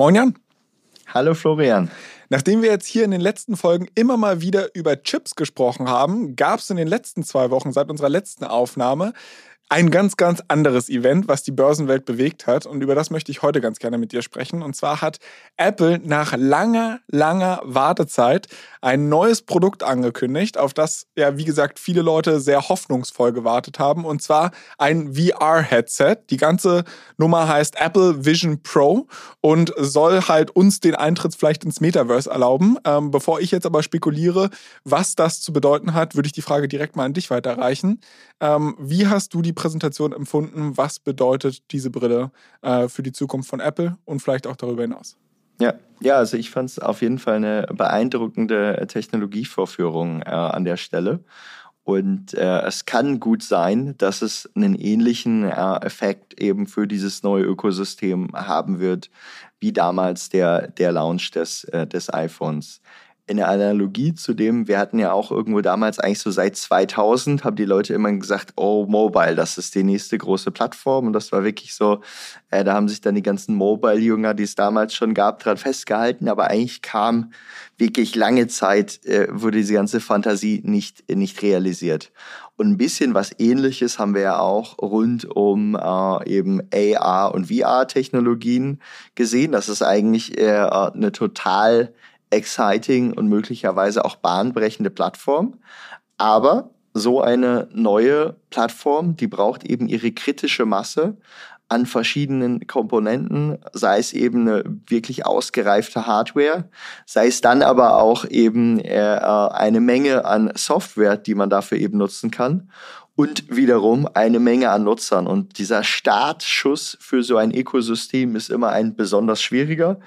Moin Jan. Hallo Florian. Nachdem wir jetzt hier in den letzten Folgen immer mal wieder über Chips gesprochen haben, gab es in den letzten zwei Wochen seit unserer letzten Aufnahme ein ganz, ganz anderes Event, was die Börsenwelt bewegt hat. Und über das möchte ich heute ganz gerne mit dir sprechen. Und zwar hat Apple nach langer, langer Wartezeit ein neues Produkt angekündigt, auf das ja, wie gesagt, viele Leute sehr hoffnungsvoll gewartet haben. Und zwar ein VR-Headset. Die ganze Nummer heißt Apple Vision Pro und soll halt uns den Eintritt vielleicht ins Metaverse erlauben. Ähm, bevor ich jetzt aber spekuliere, was das zu bedeuten hat, würde ich die Frage direkt mal an dich weiterreichen. Ähm, wie hast du die Präsentation empfunden? Was bedeutet diese Brille äh, für die Zukunft von Apple und vielleicht auch darüber hinaus? Ja, ja, also ich fand es auf jeden Fall eine beeindruckende Technologievorführung äh, an der Stelle. Und äh, es kann gut sein, dass es einen ähnlichen äh, Effekt eben für dieses neue Ökosystem haben wird, wie damals der, der Launch des, äh, des iPhones in der Analogie zu dem, wir hatten ja auch irgendwo damals eigentlich so seit 2000, haben die Leute immer gesagt, oh, Mobile, das ist die nächste große Plattform. Und das war wirklich so, äh, da haben sich dann die ganzen Mobile-Jünger, die es damals schon gab, dran festgehalten. Aber eigentlich kam wirklich lange Zeit, äh, wurde diese ganze Fantasie nicht, nicht realisiert. Und ein bisschen was ähnliches haben wir ja auch rund um äh, eben AR und VR-Technologien gesehen. Das ist eigentlich äh, eine total exciting und möglicherweise auch bahnbrechende Plattform. Aber so eine neue Plattform, die braucht eben ihre kritische Masse an verschiedenen Komponenten, sei es eben eine wirklich ausgereifte Hardware, sei es dann aber auch eben äh, eine Menge an Software, die man dafür eben nutzen kann und wiederum eine Menge an Nutzern. Und dieser Startschuss für so ein Ökosystem ist immer ein besonders schwieriger.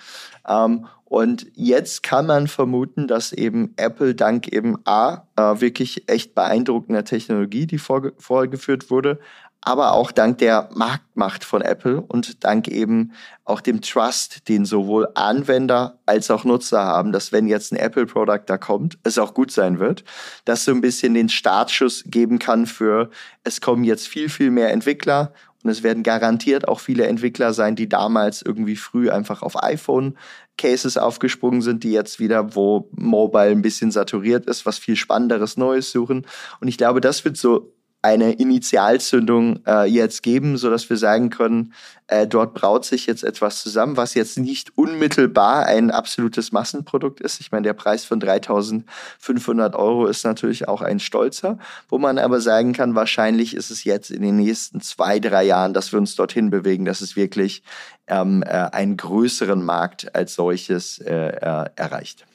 Ähm, und jetzt kann man vermuten, dass eben Apple dank eben A, äh, wirklich echt beeindruckender Technologie, die vorge vorgeführt wurde, aber auch dank der Marktmacht von Apple und dank eben auch dem Trust, den sowohl Anwender als auch Nutzer haben, dass wenn jetzt ein Apple-Produkt da kommt, es auch gut sein wird, dass so ein bisschen den Startschuss geben kann für, es kommen jetzt viel, viel mehr Entwickler und es werden garantiert auch viele Entwickler sein, die damals irgendwie früh einfach auf iPhone Cases aufgesprungen sind, die jetzt wieder, wo Mobile ein bisschen saturiert ist, was viel Spannenderes Neues suchen. Und ich glaube, das wird so eine Initialzündung äh, jetzt geben, so dass wir sagen können, äh, dort braut sich jetzt etwas zusammen, was jetzt nicht unmittelbar ein absolutes Massenprodukt ist. Ich meine, der Preis von 3.500 Euro ist natürlich auch ein stolzer, wo man aber sagen kann, wahrscheinlich ist es jetzt in den nächsten zwei, drei Jahren, dass wir uns dorthin bewegen, dass es wirklich ähm, äh, einen größeren Markt als solches äh, äh erreicht.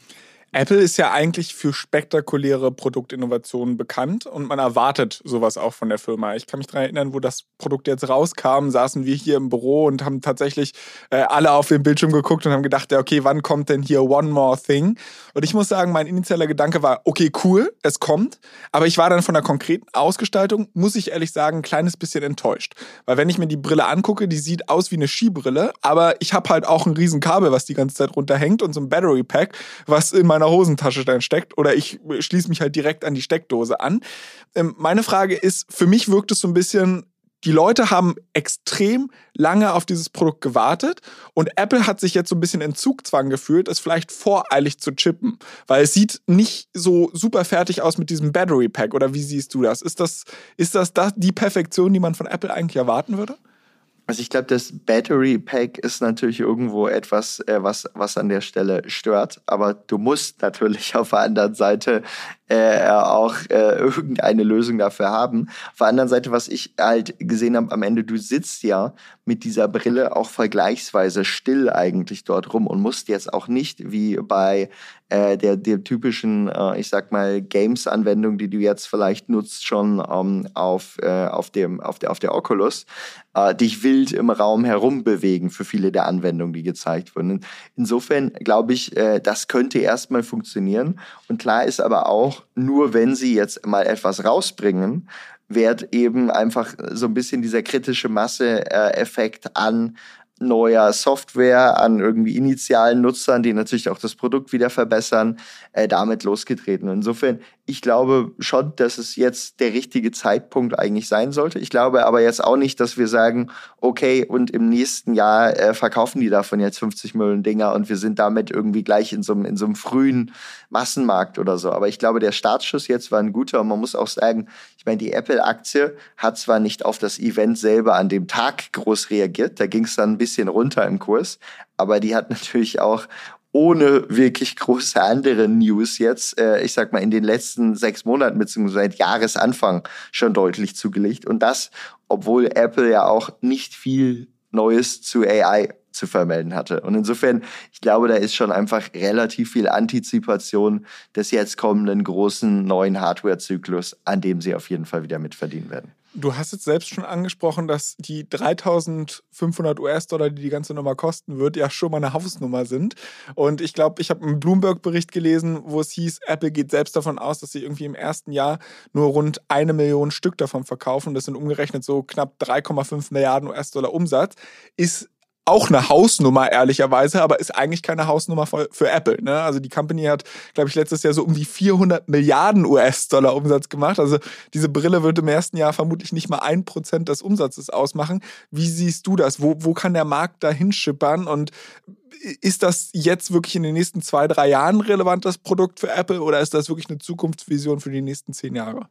Apple ist ja eigentlich für spektakuläre Produktinnovationen bekannt und man erwartet sowas auch von der Firma. Ich kann mich daran erinnern, wo das Produkt jetzt rauskam, saßen wir hier im Büro und haben tatsächlich äh, alle auf den Bildschirm geguckt und haben gedacht, ja, okay, wann kommt denn hier One More Thing? Und ich muss sagen, mein initialer Gedanke war, okay, cool, es kommt. Aber ich war dann von der konkreten Ausgestaltung, muss ich ehrlich sagen, ein kleines bisschen enttäuscht. Weil wenn ich mir die Brille angucke, die sieht aus wie eine Skibrille, aber ich habe halt auch ein Riesenkabel, was die ganze Zeit runterhängt und so ein Battery Pack, was in meiner Hosentasche dann steckt oder ich schließe mich halt direkt an die Steckdose an. Ähm, meine Frage ist, für mich wirkt es so ein bisschen, die Leute haben extrem lange auf dieses Produkt gewartet und Apple hat sich jetzt so ein bisschen in Zugzwang gefühlt, es vielleicht voreilig zu chippen, weil es sieht nicht so super fertig aus mit diesem Battery Pack oder wie siehst du das? Ist das, ist das, das die Perfektion, die man von Apple eigentlich erwarten würde? Also ich glaube, das Battery Pack ist natürlich irgendwo etwas, äh, was, was an der Stelle stört. Aber du musst natürlich auf der anderen Seite äh, auch äh, irgendeine Lösung dafür haben. Auf der anderen Seite, was ich halt gesehen habe am Ende, du sitzt ja mit dieser Brille auch vergleichsweise still eigentlich dort rum und musst jetzt auch nicht wie bei äh, der, der typischen, äh, ich sag mal, Games-Anwendung, die du jetzt vielleicht nutzt, schon ähm, auf, äh, auf, dem, auf, der, auf der Oculus, äh, dich wild im Raum herumbewegen für viele der Anwendungen, die gezeigt wurden. Insofern glaube ich, äh, das könnte erstmal funktionieren. Und klar ist aber auch, nur wenn sie jetzt mal etwas rausbringen, wird eben einfach so ein bisschen dieser kritische Masse-Effekt an neuer Software, an irgendwie initialen Nutzern, die natürlich auch das Produkt wieder verbessern, äh, damit losgetreten. Insofern, ich glaube schon, dass es jetzt der richtige Zeitpunkt eigentlich sein sollte. Ich glaube aber jetzt auch nicht, dass wir sagen, okay, und im nächsten Jahr äh, verkaufen die davon jetzt 50 Millionen Dinger und wir sind damit irgendwie gleich in so, einem, in so einem frühen Massenmarkt oder so. Aber ich glaube, der Startschuss jetzt war ein guter und man muss auch sagen, ich meine, die Apple-Aktie hat zwar nicht auf das Event selber an dem Tag groß reagiert, da ging es dann ein bisschen runter im Kurs, aber die hat natürlich auch ohne wirklich große andere News jetzt, äh, ich sag mal, in den letzten sechs Monaten beziehungsweise seit Jahresanfang schon deutlich zugelegt. Und das, obwohl Apple ja auch nicht viel Neues zu AI zu vermelden hatte. Und insofern, ich glaube, da ist schon einfach relativ viel Antizipation des jetzt kommenden großen neuen Hardware-Zyklus, an dem sie auf jeden Fall wieder mitverdienen werden. Du hast jetzt selbst schon angesprochen, dass die 3500 US-Dollar, die die ganze Nummer kosten wird, ja schon mal eine Hausnummer sind. Und ich glaube, ich habe einen Bloomberg-Bericht gelesen, wo es hieß, Apple geht selbst davon aus, dass sie irgendwie im ersten Jahr nur rund eine Million Stück davon verkaufen. Das sind umgerechnet so knapp 3,5 Milliarden US-Dollar Umsatz. Ist auch eine Hausnummer, ehrlicherweise, aber ist eigentlich keine Hausnummer für, für Apple. Ne? Also die Company hat, glaube ich, letztes Jahr so um die 400 Milliarden US-Dollar Umsatz gemacht. Also diese Brille wird im ersten Jahr vermutlich nicht mal ein Prozent des Umsatzes ausmachen. Wie siehst du das? Wo, wo kann der Markt da hinschippern? Und ist das jetzt wirklich in den nächsten zwei, drei Jahren relevant, das Produkt für Apple, oder ist das wirklich eine Zukunftsvision für die nächsten zehn Jahre?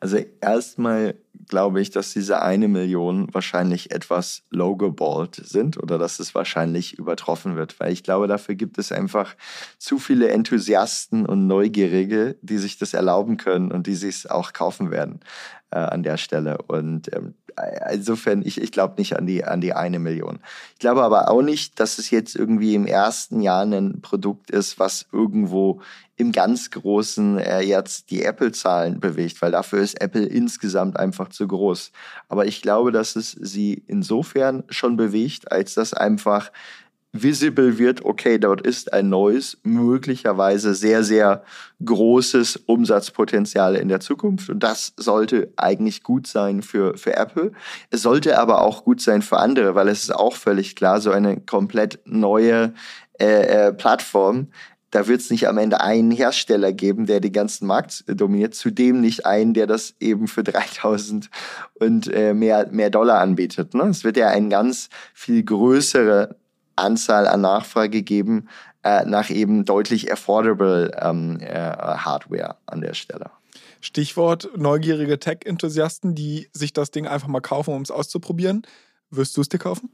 Also erstmal glaube ich, dass diese eine Million wahrscheinlich etwas lowgeballt sind oder dass es wahrscheinlich übertroffen wird, weil ich glaube, dafür gibt es einfach zu viele Enthusiasten und Neugierige, die sich das erlauben können und die sich auch kaufen werden äh, an der Stelle. Und ähm, insofern, ich, ich glaube nicht an die, an die eine Million. Ich glaube aber auch nicht, dass es jetzt irgendwie im ersten Jahr ein Produkt ist, was irgendwo im ganz Großen äh, jetzt die Apple-Zahlen bewegt, weil dafür ist Apple insgesamt einfach zu groß. Aber ich glaube, dass es sie insofern schon bewegt, als dass einfach visible wird, okay, dort ist ein neues, möglicherweise sehr, sehr großes Umsatzpotenzial in der Zukunft. Und das sollte eigentlich gut sein für, für Apple. Es sollte aber auch gut sein für andere, weil es ist auch völlig klar, so eine komplett neue äh, äh, Plattform da wird es nicht am Ende einen Hersteller geben, der den ganzen Markt dominiert, zudem nicht einen, der das eben für 3000 und äh, mehr, mehr Dollar anbietet. Ne? Es wird ja eine ganz viel größere Anzahl an Nachfrage geben äh, nach eben deutlich affordable ähm, äh, Hardware an der Stelle. Stichwort neugierige Tech-Enthusiasten, die sich das Ding einfach mal kaufen, um es auszuprobieren. Wirst du es dir kaufen?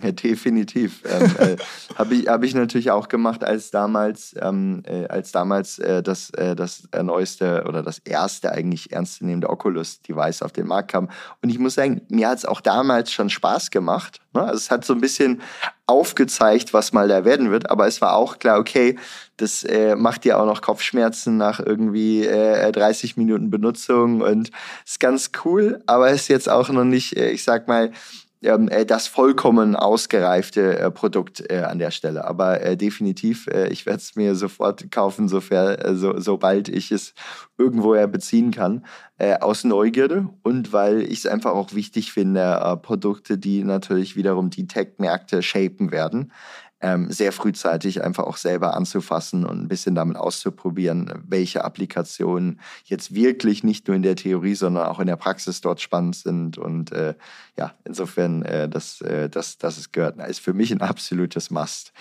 Ja, definitiv. ähm, äh, Habe ich, hab ich natürlich auch gemacht, als damals, ähm, äh, als damals äh, das, äh, das neueste oder das erste eigentlich ernstzunehmende Oculus-Device auf den Markt kam. Und ich muss sagen, mir hat es auch damals schon Spaß gemacht. Ne? Also es hat so ein bisschen aufgezeigt, was mal da werden wird, aber es war auch klar, okay, das äh, macht dir auch noch Kopfschmerzen nach irgendwie äh, 30 Minuten Benutzung und ist ganz cool, aber ist jetzt auch noch nicht, äh, ich sag mal, ähm, äh, das vollkommen ausgereifte äh, Produkt äh, an der Stelle. Aber äh, definitiv, äh, ich werde es mir sofort kaufen, sofern, äh, so, sobald ich es irgendwoher beziehen kann, aus Neugierde und weil ich es einfach auch wichtig finde, Produkte, die natürlich wiederum die Tech-Märkte shapen werden, ähm, sehr frühzeitig einfach auch selber anzufassen und ein bisschen damit auszuprobieren, welche Applikationen jetzt wirklich nicht nur in der Theorie, sondern auch in der Praxis dort spannend sind. Und äh, ja, insofern, äh, das, äh, das, das ist gehört, ist für mich ein absolutes Must.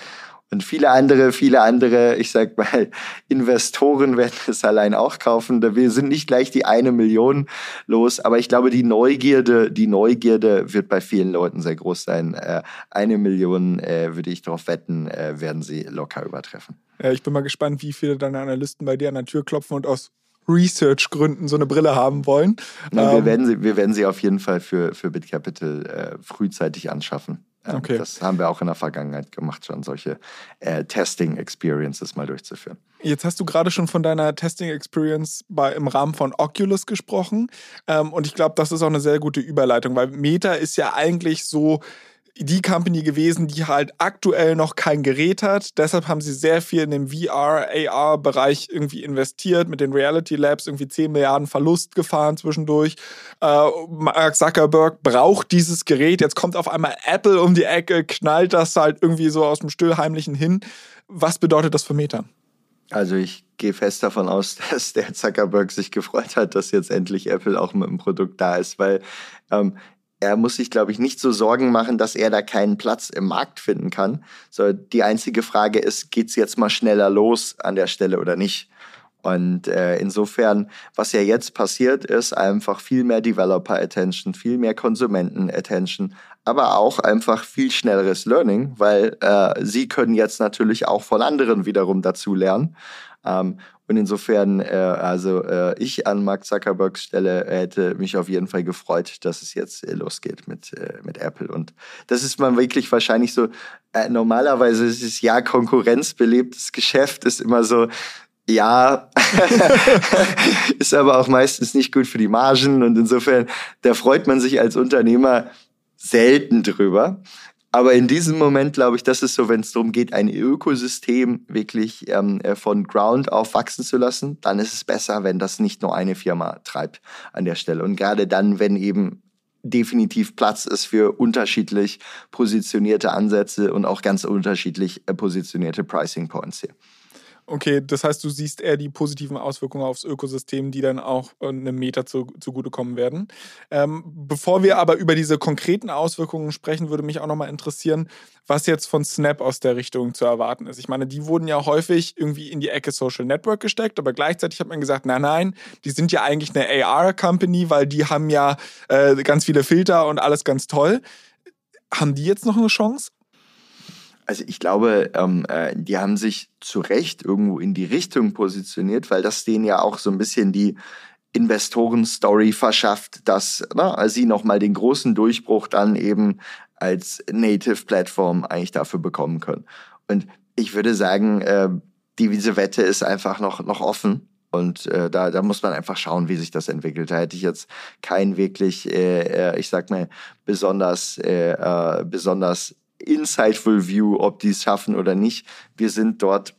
Und viele andere, viele andere, ich sag mal, Investoren werden es allein auch kaufen. Wir sind nicht gleich die eine Million los, aber ich glaube, die Neugierde, die Neugierde wird bei vielen Leuten sehr groß sein. Äh, eine Million, äh, würde ich darauf wetten, äh, werden sie locker übertreffen. Ich bin mal gespannt, wie viele deine Analysten bei dir an der Tür klopfen und aus Research-Gründen so eine Brille haben wollen. Wir, ähm, werden sie, wir werden sie auf jeden Fall für, für BitCapital äh, frühzeitig anschaffen. Ähm, okay. Das haben wir auch in der Vergangenheit gemacht, schon solche äh, Testing-Experiences mal durchzuführen. Jetzt hast du gerade schon von deiner Testing-Experience im Rahmen von Oculus gesprochen. Ähm, und ich glaube, das ist auch eine sehr gute Überleitung, weil Meta ist ja eigentlich so die Company gewesen, die halt aktuell noch kein Gerät hat. Deshalb haben sie sehr viel in dem VR, AR-Bereich irgendwie investiert, mit den Reality Labs irgendwie 10 Milliarden Verlust gefahren zwischendurch. Äh, Mark Zuckerberg braucht dieses Gerät. Jetzt kommt auf einmal Apple um die Ecke, knallt das halt irgendwie so aus dem Stillheimlichen hin. Was bedeutet das für Meta? Also ich gehe fest davon aus, dass der Zuckerberg sich gefreut hat, dass jetzt endlich Apple auch mit dem Produkt da ist, weil ähm, er muss sich, glaube ich, nicht so Sorgen machen, dass er da keinen Platz im Markt finden kann. So, die einzige Frage ist, geht's jetzt mal schneller los an der Stelle oder nicht? Und äh, insofern, was ja jetzt passiert, ist einfach viel mehr Developer-Attention, viel mehr Konsumenten-Attention, aber auch einfach viel schnelleres Learning, weil äh, sie können jetzt natürlich auch von anderen wiederum dazu lernen. Ähm, und insofern, äh, also äh, ich an Mark Zuckerbergs Stelle hätte mich auf jeden Fall gefreut, dass es jetzt äh, losgeht mit, äh, mit Apple. Und das ist man wirklich wahrscheinlich so, äh, normalerweise ist es ja konkurrenzbelebtes Geschäft, ist immer so, ja, ist aber auch meistens nicht gut für die Margen und insofern, da freut man sich als Unternehmer selten drüber. Aber in diesem Moment glaube ich, das ist so, wenn es darum geht, ein Ökosystem wirklich ähm, äh, von Ground auf wachsen zu lassen, dann ist es besser, wenn das nicht nur eine Firma treibt an der Stelle. Und gerade dann, wenn eben definitiv Platz ist für unterschiedlich positionierte Ansätze und auch ganz unterschiedlich äh, positionierte Pricing Points hier. Okay, das heißt, du siehst eher die positiven Auswirkungen aufs Ökosystem, die dann auch äh, einem Meta zu, zugutekommen werden. Ähm, bevor wir aber über diese konkreten Auswirkungen sprechen, würde mich auch nochmal interessieren, was jetzt von Snap aus der Richtung zu erwarten ist. Ich meine, die wurden ja häufig irgendwie in die Ecke Social Network gesteckt, aber gleichzeitig hat man gesagt, nein, nein, die sind ja eigentlich eine AR-Company, weil die haben ja äh, ganz viele Filter und alles ganz toll. Haben die jetzt noch eine Chance? Also ich glaube, ähm, äh, die haben sich zu Recht irgendwo in die Richtung positioniert, weil das denen ja auch so ein bisschen die Investoren-Story verschafft, dass na, ne, sie nochmal den großen Durchbruch dann eben als Native-Plattform eigentlich dafür bekommen können. Und ich würde sagen, äh, diese Wette ist einfach noch, noch offen. Und äh, da, da muss man einfach schauen, wie sich das entwickelt. Da hätte ich jetzt keinen wirklich, äh, äh ich sag mal, besonders, äh, äh, besonders insightful View, ob die es schaffen oder nicht. Wir sind dort,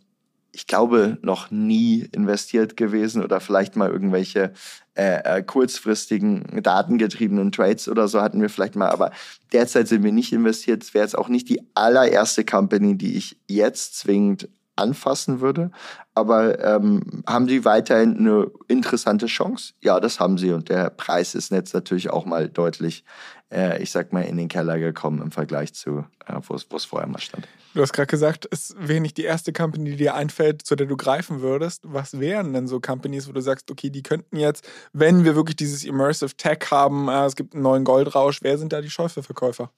ich glaube, noch nie investiert gewesen oder vielleicht mal irgendwelche äh, äh, kurzfristigen datengetriebenen Trades oder so hatten wir vielleicht mal, aber derzeit sind wir nicht investiert. Es wäre jetzt auch nicht die allererste Company, die ich jetzt zwingend anfassen würde. Aber ähm, haben sie weiterhin eine interessante Chance? Ja, das haben sie. Und der Preis ist jetzt natürlich auch mal deutlich, äh, ich sag mal, in den Keller gekommen im Vergleich zu, äh, wo es vorher mal stand. Du hast gerade gesagt, es wäre nicht die erste Company, die dir einfällt, zu der du greifen würdest. Was wären denn so Companies, wo du sagst, okay, die könnten jetzt, wenn wir wirklich dieses Immersive Tech haben, äh, es gibt einen neuen Goldrausch, wer sind da die Schäufelverkäufer?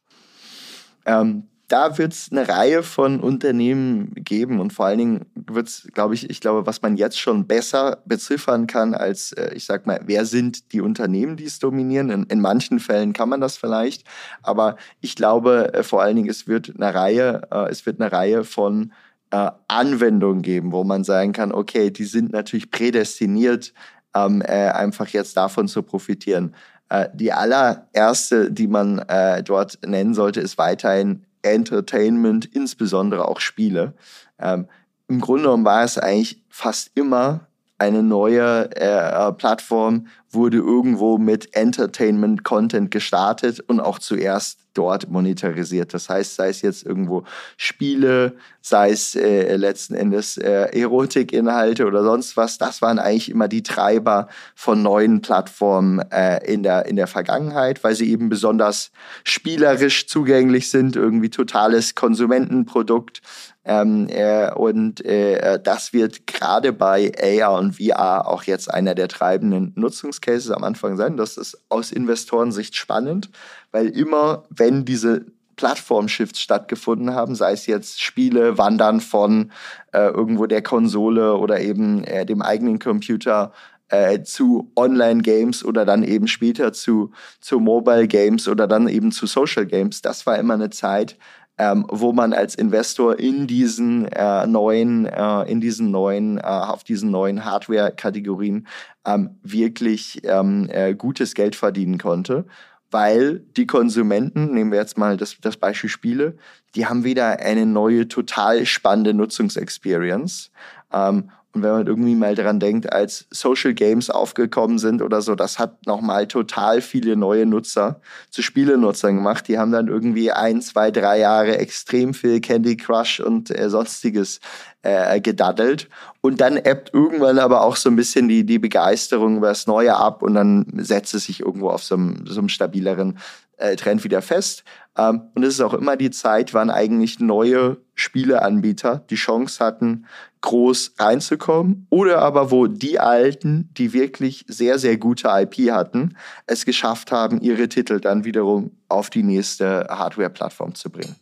Ähm, da wird es eine Reihe von Unternehmen geben und vor allen Dingen wird es, glaube ich, ich glaube, was man jetzt schon besser beziffern kann als, äh, ich sag mal, wer sind die Unternehmen, die es dominieren. In, in manchen Fällen kann man das vielleicht, aber ich glaube äh, vor allen Dingen, es wird eine Reihe, äh, es wird eine Reihe von äh, Anwendungen geben, wo man sagen kann, okay, die sind natürlich prädestiniert, ähm, äh, einfach jetzt davon zu profitieren. Äh, die allererste, die man dort nennen sollte, ist weiterhin Entertainment, insbesondere auch Spiele. Ähm, Im Grunde genommen war es eigentlich fast immer eine neue äh, Plattform, wurde irgendwo mit Entertainment-Content gestartet und auch zuerst dort monetarisiert. Das heißt, sei es jetzt irgendwo Spiele, sei es äh, letzten Endes äh, Erotikinhalte oder sonst was, das waren eigentlich immer die Treiber von neuen Plattformen äh, in, der, in der Vergangenheit, weil sie eben besonders spielerisch zugänglich sind, irgendwie totales Konsumentenprodukt. Ähm, äh, und äh, das wird gerade bei AR und VR auch jetzt einer der treibenden Nutzungscases am Anfang sein. Das ist aus Investorensicht spannend, weil immer, wenn diese Plattform-Shifts stattgefunden haben, sei es jetzt Spiele, Wandern von äh, irgendwo der Konsole oder eben äh, dem eigenen Computer äh, zu Online-Games oder dann eben später zu, zu Mobile-Games oder dann eben zu Social-Games. Das war immer eine Zeit, ähm, wo man als Investor in diesen äh, neuen, äh, in diesen neuen, äh, auf diesen neuen Hardware-Kategorien ähm, wirklich ähm, äh, gutes Geld verdienen konnte weil die Konsumenten, nehmen wir jetzt mal das, das Beispiel Spiele, die haben wieder eine neue, total spannende Nutzungsexperience. Ähm, und wenn man irgendwie mal daran denkt, als Social Games aufgekommen sind oder so, das hat nochmal total viele neue Nutzer zu Spielenutzern gemacht. Die haben dann irgendwie ein, zwei, drei Jahre extrem viel Candy Crush und äh, sonstiges äh, gedaddelt. Und dann ebbt irgendwann aber auch so ein bisschen die, die Begeisterung über das Neue ab und dann setzt es sich irgendwo auf so einem, so einem stabileren äh, Trend wieder fest. Ähm, und es ist auch immer die Zeit, wann eigentlich neue Spieleanbieter die Chance hatten, groß reinzukommen oder aber wo die Alten, die wirklich sehr, sehr gute IP hatten, es geschafft haben, ihre Titel dann wiederum auf die nächste Hardware-Plattform zu bringen.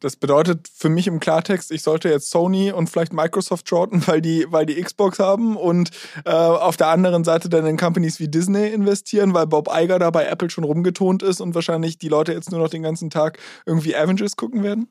Das bedeutet für mich im Klartext, ich sollte jetzt Sony und vielleicht Microsoft shorten, weil die, weil die Xbox haben und äh, auf der anderen Seite dann in Companies wie Disney investieren, weil Bob Iger da bei Apple schon rumgetont ist und wahrscheinlich die Leute jetzt nur noch den ganzen Tag irgendwie Avengers gucken werden?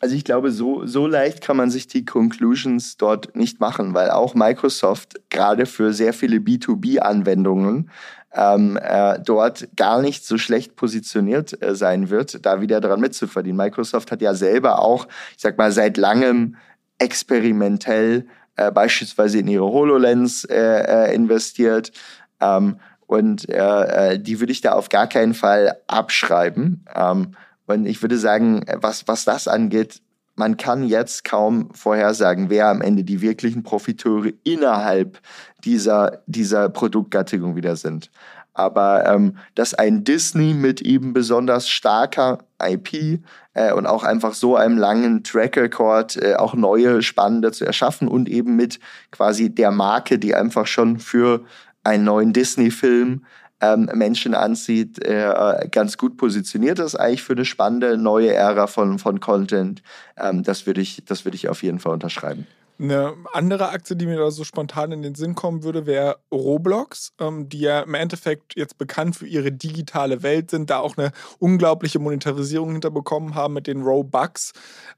Also ich glaube, so, so leicht kann man sich die Conclusions dort nicht machen, weil auch Microsoft gerade für sehr viele B2B-Anwendungen ähm, äh, dort gar nicht so schlecht positioniert äh, sein wird, da wieder dran mitzuverdienen. Microsoft hat ja selber auch, ich sag mal, seit langem experimentell äh, beispielsweise in ihre HoloLens äh, äh, investiert. Ähm, und äh, die würde ich da auf gar keinen Fall abschreiben. Ähm, und ich würde sagen, was, was das angeht, man kann jetzt kaum vorhersagen, wer am Ende die wirklichen Profiteure innerhalb dieser, dieser Produktgattung wieder sind. Aber ähm, dass ein Disney mit eben besonders starker IP äh, und auch einfach so einem langen Track Record äh, auch neue spannende zu erschaffen und eben mit quasi der Marke, die einfach schon für einen neuen Disney-Film ähm, Menschen anzieht, äh, ganz gut positioniert ist eigentlich für eine spannende neue Ära von, von Content. Ähm, das würde ich, das würde ich auf jeden Fall unterschreiben. Eine andere Aktie, die mir da so spontan in den Sinn kommen würde, wäre Roblox, ähm, die ja im Endeffekt jetzt bekannt für ihre digitale Welt sind, da auch eine unglaubliche Monetarisierung hinterbekommen haben mit den Robux.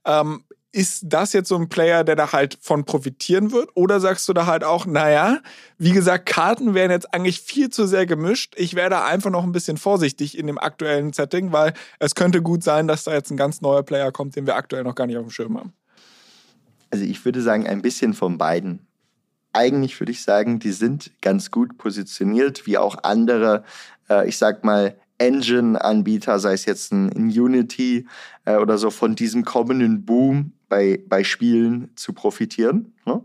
Ähm, ist das jetzt so ein Player, der da halt von profitieren wird? Oder sagst du da halt auch, naja, wie gesagt, Karten werden jetzt eigentlich viel zu sehr gemischt. Ich wäre da einfach noch ein bisschen vorsichtig in dem aktuellen Setting, weil es könnte gut sein, dass da jetzt ein ganz neuer Player kommt, den wir aktuell noch gar nicht auf dem Schirm haben. Also ich würde sagen, ein bisschen von beiden. Eigentlich würde ich sagen, die sind ganz gut positioniert, wie auch andere, äh, ich sag mal, Engine-Anbieter, sei es jetzt ein, Unity äh, oder so, von diesem kommenden Boom bei, bei Spielen zu profitieren. Ne?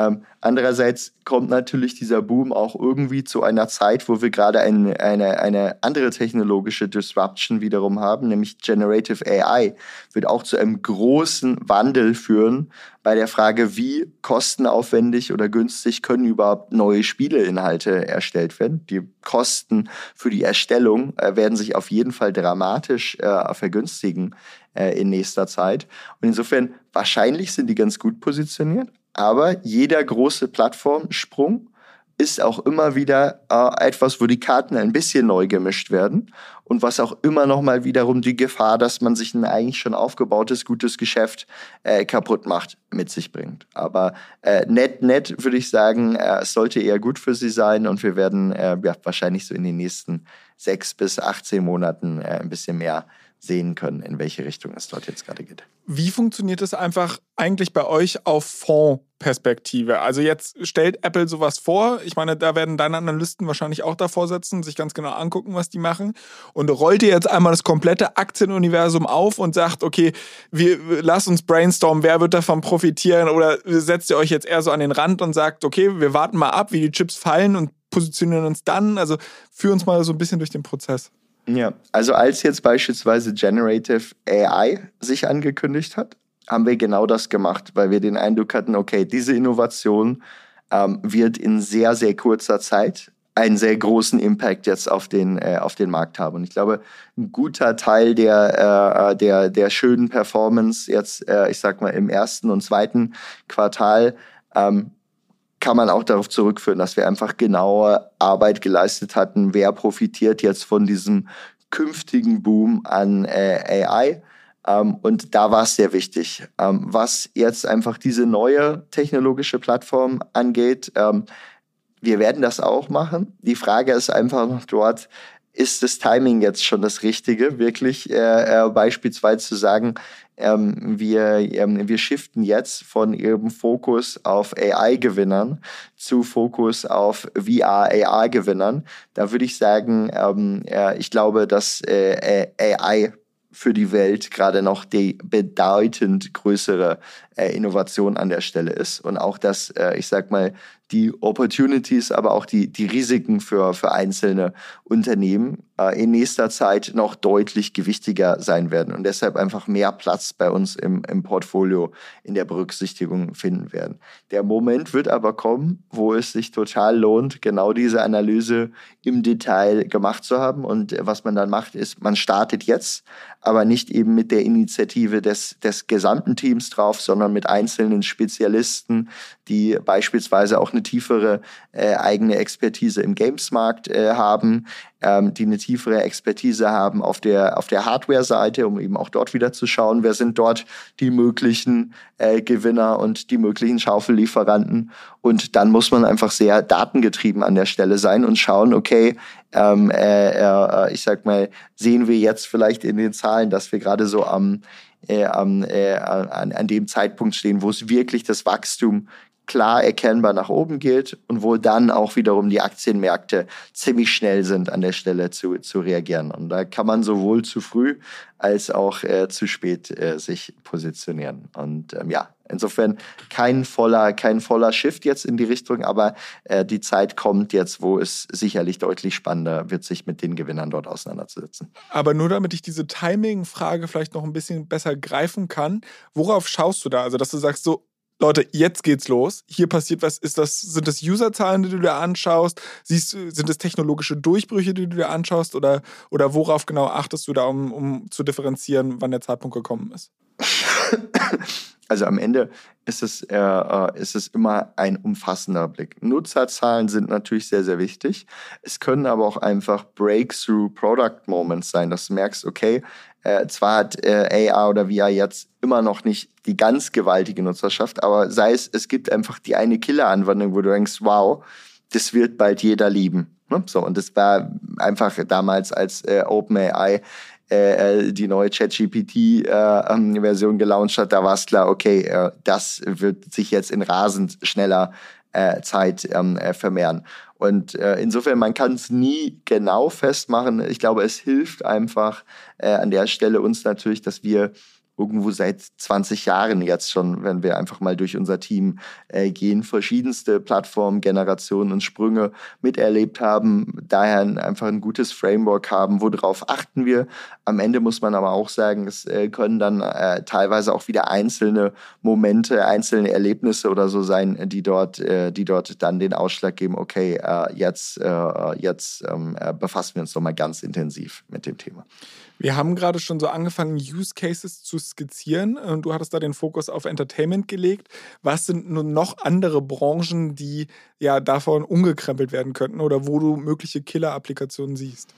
Ähm, andererseits kommt natürlich dieser Boom auch irgendwie zu einer Zeit, wo wir gerade ein, eine, eine andere technologische Disruption wiederum haben, nämlich Generative AI wird auch zu einem großen Wandel führen bei der Frage, wie kostenaufwendig oder günstig können überhaupt neue Spieleinhalte erstellt werden. Die Kosten für die Erstellung äh, werden sich auf jeden Fall dramatisch äh, vergünstigen äh, in nächster Zeit. Und insofern, wahrscheinlich sind die ganz gut positioniert, aber jeder große Plattformsprung ist auch immer wieder äh, etwas, wo die Karten ein bisschen neu gemischt werden und was auch immer noch mal wiederum die Gefahr, dass man sich ein eigentlich schon aufgebautes gutes Geschäft äh, kaputt macht, mit sich bringt. Aber äh, nett, nett würde ich sagen, äh, es sollte eher gut für sie sein und wir werden äh, ja, wahrscheinlich so in den nächsten sechs bis 18 Monaten äh, ein bisschen mehr sehen können, in welche Richtung es dort jetzt gerade geht. Wie funktioniert es einfach eigentlich bei euch auf Fondsperspektive? Also jetzt stellt Apple sowas vor. Ich meine, da werden deine Analysten wahrscheinlich auch davor sitzen, sich ganz genau angucken, was die machen. Und rollt ihr jetzt einmal das komplette Aktienuniversum auf und sagt, okay, wir lass uns brainstormen, wer wird davon profitieren? Oder setzt ihr euch jetzt eher so an den Rand und sagt, okay, wir warten mal ab, wie die Chips fallen und positionieren uns dann? Also führ uns mal so ein bisschen durch den Prozess. Ja, also als jetzt beispielsweise Generative AI sich angekündigt hat, haben wir genau das gemacht, weil wir den Eindruck hatten, okay, diese Innovation ähm, wird in sehr, sehr kurzer Zeit einen sehr großen Impact jetzt auf den, äh, auf den Markt haben. Und ich glaube, ein guter Teil der, äh, der, der schönen Performance jetzt, äh, ich sag mal, im ersten und zweiten Quartal ähm, kann man auch darauf zurückführen, dass wir einfach genaue Arbeit geleistet hatten, wer profitiert jetzt von diesem künftigen Boom an äh, AI. Ähm, und da war es sehr wichtig. Ähm, was jetzt einfach diese neue technologische Plattform angeht, ähm, wir werden das auch machen. Die Frage ist einfach dort, ist das Timing jetzt schon das Richtige, wirklich äh, äh, beispielsweise zu sagen, ähm, wir, ähm, wir shiften jetzt von ihrem Fokus auf AI-Gewinnern zu Fokus auf VR-AR-Gewinnern. Da würde ich sagen, ähm, äh, ich glaube, dass äh, AI für die Welt gerade noch die bedeutend größere äh, Innovation an der Stelle ist. Und auch, dass, äh, ich sag mal, die Opportunities, aber auch die, die Risiken für, für einzelne Unternehmen äh, in nächster Zeit noch deutlich gewichtiger sein werden und deshalb einfach mehr Platz bei uns im, im Portfolio in der Berücksichtigung finden werden. Der Moment wird aber kommen, wo es sich total lohnt, genau diese Analyse im Detail gemacht zu haben. Und was man dann macht, ist, man startet jetzt, aber nicht eben mit der Initiative des, des gesamten Teams drauf, sondern mit einzelnen Spezialisten, die beispielsweise auch eine tiefere äh, eigene Expertise im Gamesmarkt äh, haben, ähm, die eine tiefere Expertise haben auf der, auf der Hardware-Seite, um eben auch dort wieder zu schauen, wer sind dort die möglichen äh, Gewinner und die möglichen Schaufellieferanten. Und dann muss man einfach sehr datengetrieben an der Stelle sein und schauen, okay, ähm, äh, äh, ich sag mal, sehen wir jetzt vielleicht in den Zahlen, dass wir gerade so am äh, äh, an, an dem Zeitpunkt stehen, wo es wirklich das Wachstum klar erkennbar nach oben geht und wo dann auch wiederum die Aktienmärkte ziemlich schnell sind, an der Stelle zu, zu reagieren. Und da kann man sowohl zu früh als auch äh, zu spät äh, sich positionieren. Und ähm, ja, insofern kein voller, kein voller Shift jetzt in die Richtung, aber äh, die Zeit kommt jetzt, wo es sicherlich deutlich spannender wird, sich mit den Gewinnern dort auseinanderzusetzen. Aber nur damit ich diese Timing-Frage vielleicht noch ein bisschen besser greifen kann, worauf schaust du da? Also, dass du sagst, so, Leute, jetzt geht's los. Hier passiert was. Ist das, sind das Userzahlen, die du dir anschaust? Siehst sind es technologische Durchbrüche, die du dir anschaust? Oder, oder worauf genau achtest du da, um, um zu differenzieren, wann der Zeitpunkt gekommen ist? Also am Ende ist es, äh, ist es immer ein umfassender Blick. Nutzerzahlen sind natürlich sehr, sehr wichtig. Es können aber auch einfach Breakthrough Product Moments sein, dass du merkst, okay, äh, zwar hat äh, AR oder VR jetzt immer noch nicht die ganz gewaltige Nutzerschaft, aber sei es, es gibt einfach die eine Killer-Anwendung, wo du denkst, wow, das wird bald jeder lieben. Ne? So, und das war einfach damals, als äh, OpenAI äh, äh, die neue ChatGPT-Version äh, gelauncht hat, da war es klar, okay, äh, das wird sich jetzt in rasend schneller äh, Zeit ähm, äh, vermehren. Und äh, insofern, man kann es nie genau festmachen. Ich glaube, es hilft einfach äh, an der Stelle uns natürlich, dass wir irgendwo seit 20 Jahren jetzt schon, wenn wir einfach mal durch unser Team äh, gehen, verschiedenste Plattformen, Generationen und Sprünge miterlebt haben, daher einfach ein gutes Framework haben, worauf achten wir. Am Ende muss man aber auch sagen, es äh, können dann äh, teilweise auch wieder einzelne Momente, einzelne Erlebnisse oder so sein, die dort, äh, die dort dann den Ausschlag geben, okay, äh, jetzt, äh, jetzt ähm, befassen wir uns nochmal ganz intensiv mit dem Thema. Wir haben gerade schon so angefangen, Use Cases zu skizzieren. Und du hattest da den Fokus auf Entertainment gelegt. Was sind nun noch andere Branchen, die ja davon umgekrempelt werden könnten oder wo du mögliche Killer-Applikationen siehst?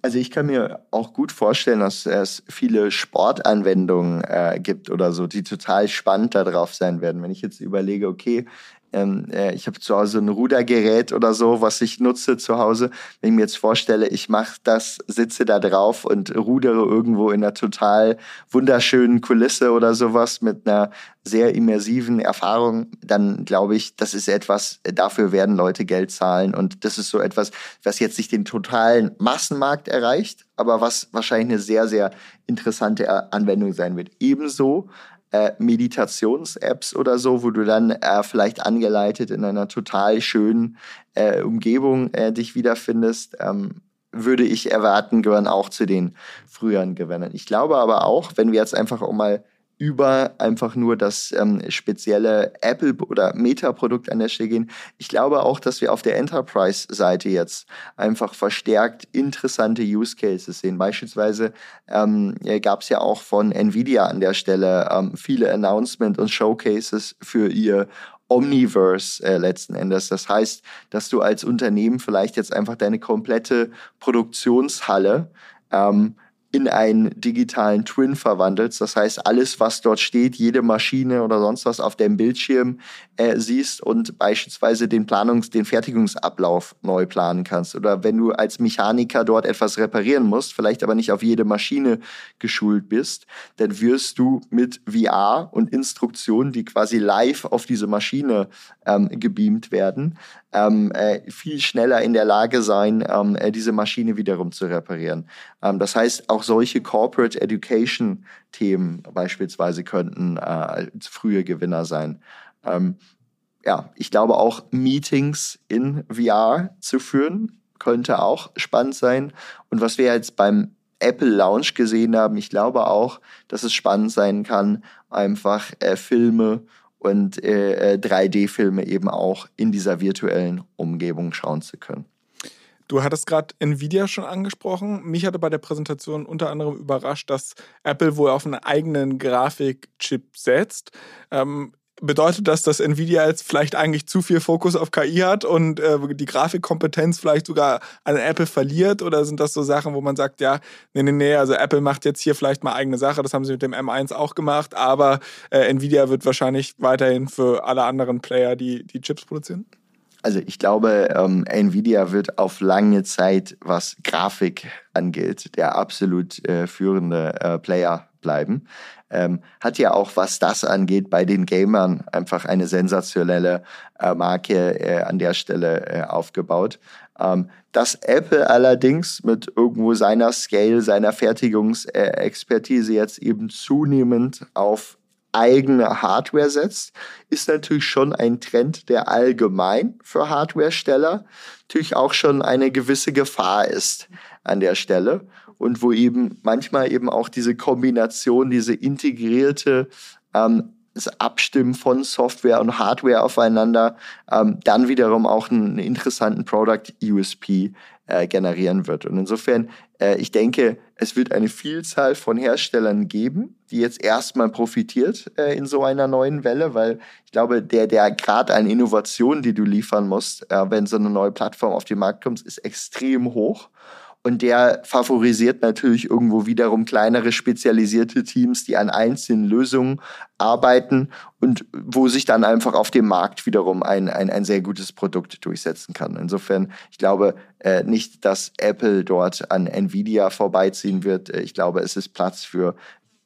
Also ich kann mir auch gut vorstellen, dass es viele Sportanwendungen äh, gibt oder so, die total spannend darauf sein werden. Wenn ich jetzt überlege, okay, ähm, äh, ich habe zu Hause ein Rudergerät oder so, was ich nutze zu Hause. Wenn ich mir jetzt vorstelle, ich mache das, sitze da drauf und rudere irgendwo in einer total wunderschönen Kulisse oder sowas mit einer sehr immersiven Erfahrung, dann glaube ich, das ist etwas, dafür werden Leute Geld zahlen. Und das ist so etwas, was jetzt nicht den totalen Massenmarkt erreicht, aber was wahrscheinlich eine sehr, sehr interessante Anwendung sein wird. Ebenso äh, Meditations-Apps oder so, wo du dann äh, vielleicht angeleitet in einer total schönen äh, Umgebung äh, dich wiederfindest, ähm, würde ich erwarten, gehören auch zu den früheren Gewinnern. Ich glaube aber auch, wenn wir jetzt einfach auch mal über einfach nur das ähm, spezielle Apple- oder Meta-Produkt an der Stelle gehen. Ich glaube auch, dass wir auf der Enterprise-Seite jetzt einfach verstärkt interessante Use Cases sehen. Beispielsweise ähm, gab es ja auch von Nvidia an der Stelle ähm, viele Announcements und Showcases für ihr Omniverse äh, letzten Endes. Das heißt, dass du als Unternehmen vielleicht jetzt einfach deine komplette Produktionshalle ähm, in einen digitalen Twin verwandelst. Das heißt, alles, was dort steht, jede Maschine oder sonst was auf dem Bildschirm äh, siehst und beispielsweise den Planungs-, den Fertigungsablauf neu planen kannst. Oder wenn du als Mechaniker dort etwas reparieren musst, vielleicht aber nicht auf jede Maschine geschult bist, dann wirst du mit VR und Instruktionen, die quasi live auf diese Maschine ähm, gebeamt werden, ähm, äh, viel schneller in der Lage sein, ähm, äh, diese Maschine wiederum zu reparieren. Ähm, das heißt, auch solche Corporate Education Themen beispielsweise könnten äh, frühe Gewinner sein. Ähm, ja, ich glaube auch Meetings in VR zu führen könnte auch spannend sein. Und was wir jetzt beim Apple Lounge gesehen haben, ich glaube auch, dass es spannend sein kann, einfach äh, Filme und äh, 3D-Filme äh, eben auch in dieser virtuellen Umgebung schauen zu können. Du hattest gerade Nvidia schon angesprochen. Mich hatte bei der Präsentation unter anderem überrascht, dass Apple wohl auf einen eigenen Grafikchip setzt. Ähm, Bedeutet das, dass Nvidia jetzt vielleicht eigentlich zu viel Fokus auf KI hat und äh, die Grafikkompetenz vielleicht sogar an Apple verliert? Oder sind das so Sachen, wo man sagt, ja, nee, nee, nee, also Apple macht jetzt hier vielleicht mal eigene Sache, das haben sie mit dem M1 auch gemacht, aber äh, Nvidia wird wahrscheinlich weiterhin für alle anderen Player die, die Chips produzieren? Also ich glaube, ähm, Nvidia wird auf lange Zeit, was Grafik angeht, der absolut äh, führende äh, Player bleiben. Ähm, hat ja auch, was das angeht, bei den Gamern einfach eine sensationelle äh, Marke äh, an der Stelle äh, aufgebaut. Ähm, dass Apple allerdings mit irgendwo seiner Scale, seiner Fertigungsexpertise jetzt eben zunehmend auf eigene Hardware setzt, ist natürlich schon ein Trend, der allgemein für Hardwaresteller natürlich auch schon eine gewisse Gefahr ist an der Stelle. Und wo eben manchmal eben auch diese Kombination, diese integrierte ähm, das Abstimmen von Software und Hardware aufeinander ähm, dann wiederum auch einen, interessanten Product USP äh, generieren wird. Und insofern, äh, ich denke, es wird eine Vielzahl von Herstellern geben, die jetzt erstmal profitiert äh, in so einer neuen Welle, weil ich glaube, der, der Grad an Innovation, die du liefern musst, äh, wenn so eine neue Plattform auf den Markt kommt, ist extrem hoch. Und der favorisiert natürlich irgendwo wiederum kleinere spezialisierte Teams, die an einzelnen Lösungen arbeiten und wo sich dann einfach auf dem Markt wiederum ein, ein, ein sehr gutes Produkt durchsetzen kann. Insofern, ich glaube äh, nicht, dass Apple dort an Nvidia vorbeiziehen wird. Äh, ich glaube, es ist Platz für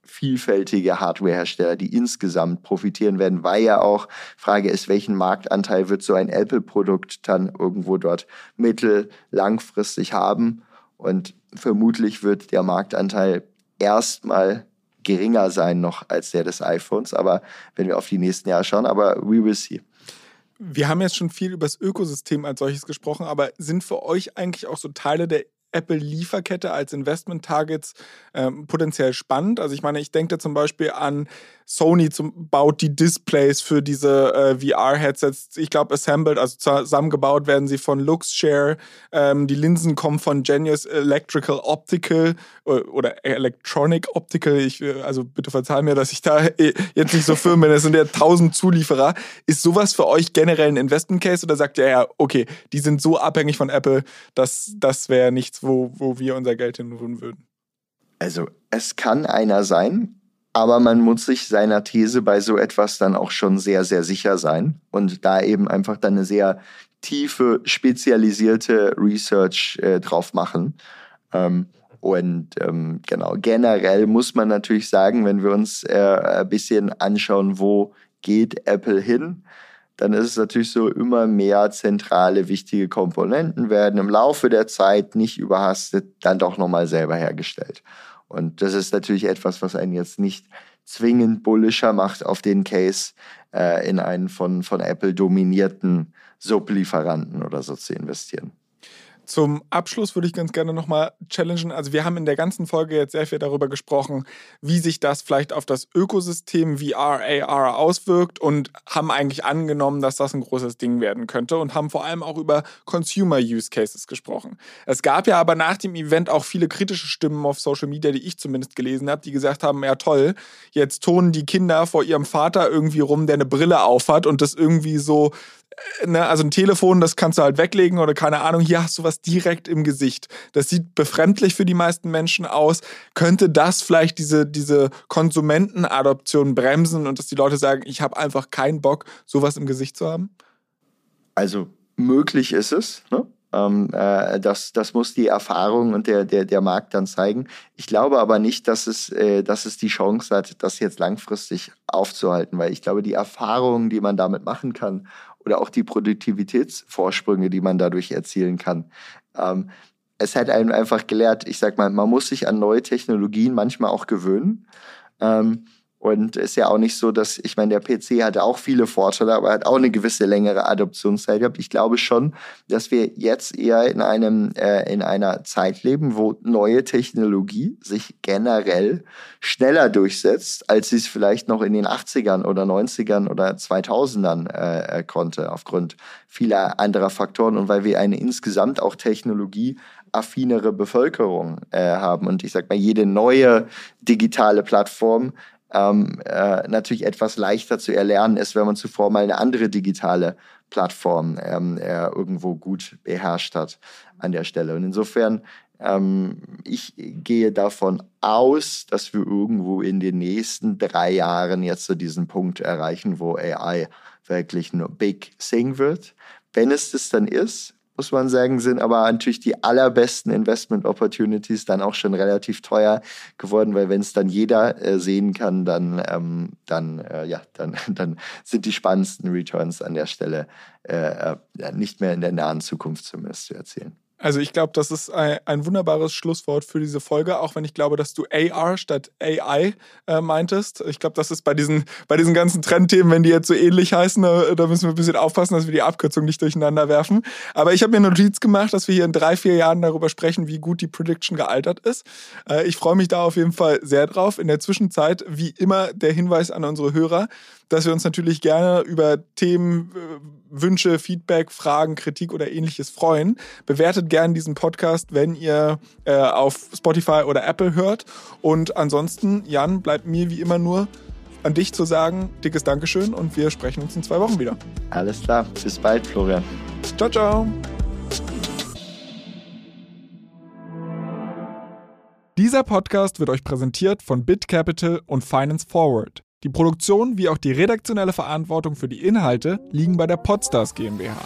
vielfältige Hardwarehersteller, die insgesamt profitieren werden, weil ja auch Frage ist, welchen Marktanteil wird so ein Apple-Produkt dann irgendwo dort mittel langfristig haben. Und vermutlich wird der Marktanteil erstmal geringer sein noch als der des iPhones. Aber wenn wir auf die nächsten Jahre schauen, aber we will see. Wir haben jetzt schon viel über das Ökosystem als solches gesprochen, aber sind für euch eigentlich auch so Teile der Apple-Lieferkette als Investment-Targets ähm, potenziell spannend. Also ich meine, ich denke zum Beispiel an Sony zum, baut die Displays für diese äh, VR-Headsets. Ich glaube, assembled, also zusammengebaut werden sie von Luxshare. Ähm, die Linsen kommen von Genius Electrical Optical äh, oder Electronic Optical. Ich, äh, also bitte verzeih mir, dass ich da äh, jetzt nicht so firm bin. Es sind ja tausend Zulieferer. Ist sowas für euch generell ein Investment Case oder sagt ihr ja, okay, die sind so abhängig von Apple, dass das wäre nichts, wo, wo wir unser Geld hin würden? Also es kann einer sein, Aber man muss sich seiner These bei so etwas dann auch schon sehr, sehr sicher sein und da eben einfach dann eine sehr tiefe, spezialisierte Research äh, drauf machen. Ähm, und ähm, genau, generell muss man natürlich sagen, wenn wir uns äh, ein bisschen anschauen, wo geht Apple hin, dann ist es natürlich so, immer mehr zentrale, wichtige Komponenten werden im Laufe der Zeit nicht überhastet dann doch nochmal selber hergestellt. Und das ist natürlich etwas, was einen jetzt nicht zwingend bullischer macht auf den Case, äh, in einen von, von Apple dominierten Sublieferanten oder so zu investieren. Zum Abschluss würde ich ganz gerne nochmal challengen. Also wir haben in der ganzen Folge jetzt sehr viel darüber gesprochen, wie sich das vielleicht auf das Ökosystem VR, AR auswirkt und haben eigentlich angenommen, dass das ein großes Ding werden könnte und haben vor allem auch über Consumer Use Cases gesprochen. Es gab ja aber nach dem Event auch viele kritische Stimmen auf Social Media, die ich zumindest gelesen habe, die gesagt haben, ja toll, jetzt tonen die Kinder vor ihrem Vater irgendwie rum, der eine Brille aufhat und das irgendwie so ne, also ein Telefon, das kannst du halt weglegen oder keine Ahnung, hier hast du was direkt im Gesicht. Das sieht befremdlich für die meisten Menschen aus. Könnte das vielleicht diese, diese Konsumentenadoption bremsen und dass die Leute sagen, ich habe einfach keinen Bock, sowas im Gesicht zu haben? Also möglich ist es. Ne? Ähm, äh, das, das muss die Erfahrung und der, der, der Markt dann zeigen. Ich glaube aber nicht, dass es, äh, dass es die Chance hat, das jetzt langfristig aufzuhalten, weil ich glaube, die Erfahrungen, die man damit machen kann oder auch die Produktivitätsvorsprünge, die man dadurch erzielen kann. Ähm, es hat einem einfach gelehrt, ich sag mal, man muss sich an neue Technologien manchmal auch gewöhnen. Ähm, und ist ja auch nicht so, dass, ich meine, der PC hatte auch viele Vorteile, aber hat auch eine gewisse längere Adoptionszeit gehabt. Ich glaube schon, dass wir jetzt eher in einem, äh, in einer Zeit leben, wo neue Technologie sich generell schneller durchsetzt, als sie es vielleicht noch in den 80ern oder 90ern oder 2000ern äh, äh, konnte, aufgrund vieler anderer Faktoren und weil wir eine insgesamt auch technologieaffinere Bevölkerung äh, haben. Und ich sag mal, jede neue digitale Plattform ähm, äh, natürlich etwas leichter zu erlernen ist, wenn man zuvor mal eine andere digitale Plattform ähm, äh, irgendwo gut beherrscht hat an der Stelle. Und insofern, ähm, ich gehe davon aus, dass wir irgendwo in den nächsten drei Jahren jetzt so diesen Punkt erreichen, wo AI wirklich ein Big Thing wird. Wenn es das dann ist, muss man sagen, sind aber natürlich die allerbesten Investment Opportunities dann auch schon relativ teuer geworden, weil wenn es dann jeder äh, sehen kann, dann, ähm, dann, äh, ja, dann, dann sind die spannendsten Returns an der Stelle äh, äh nicht mehr in der nahen Zukunft zumindest zu erzielen. Also ich glaube, das ist ein, wunderbares Schlusswort für diese Folge, auch wenn ich glaube, dass du AR statt AI äh, meintest. Ich glaube, das ist bei diesen, bei diesen ganzen Trendthemen, wenn die jetzt so ähnlich heißen, da, da, müssen wir ein bisschen aufpassen, dass wir die Abkürzung nicht durcheinander werfen. Aber ich habe mir eine Notiz gemacht, dass wir hier in drei, vier Jahren darüber sprechen, wie gut die Prediction gealtert ist. Äh, ich freue mich da auf jeden Fall sehr drauf. In der Zwischenzeit, wie immer, der Hinweis an unsere Hörer, dass wir uns natürlich gerne über Themen, äh, Wünsche, Feedback, Fragen, Kritik oder ähnliches freuen. Bewertet gerne diesen Podcast, wenn ihr äh, auf Spotify oder Apple hört. Und ansonsten, Jan, bleibt mir wie immer nur an dich zu sagen, dickes Dankeschön und wir sprechen uns in zwei Wochen wieder. Alles klar, bis bald, Florian. Ciao, ciao. Dieser Podcast wird euch präsentiert von BitCapital und Finance Forward. Die Produktion wie auch die redaktionelle Verantwortung für die Inhalte liegen bei der Podstars GmbH.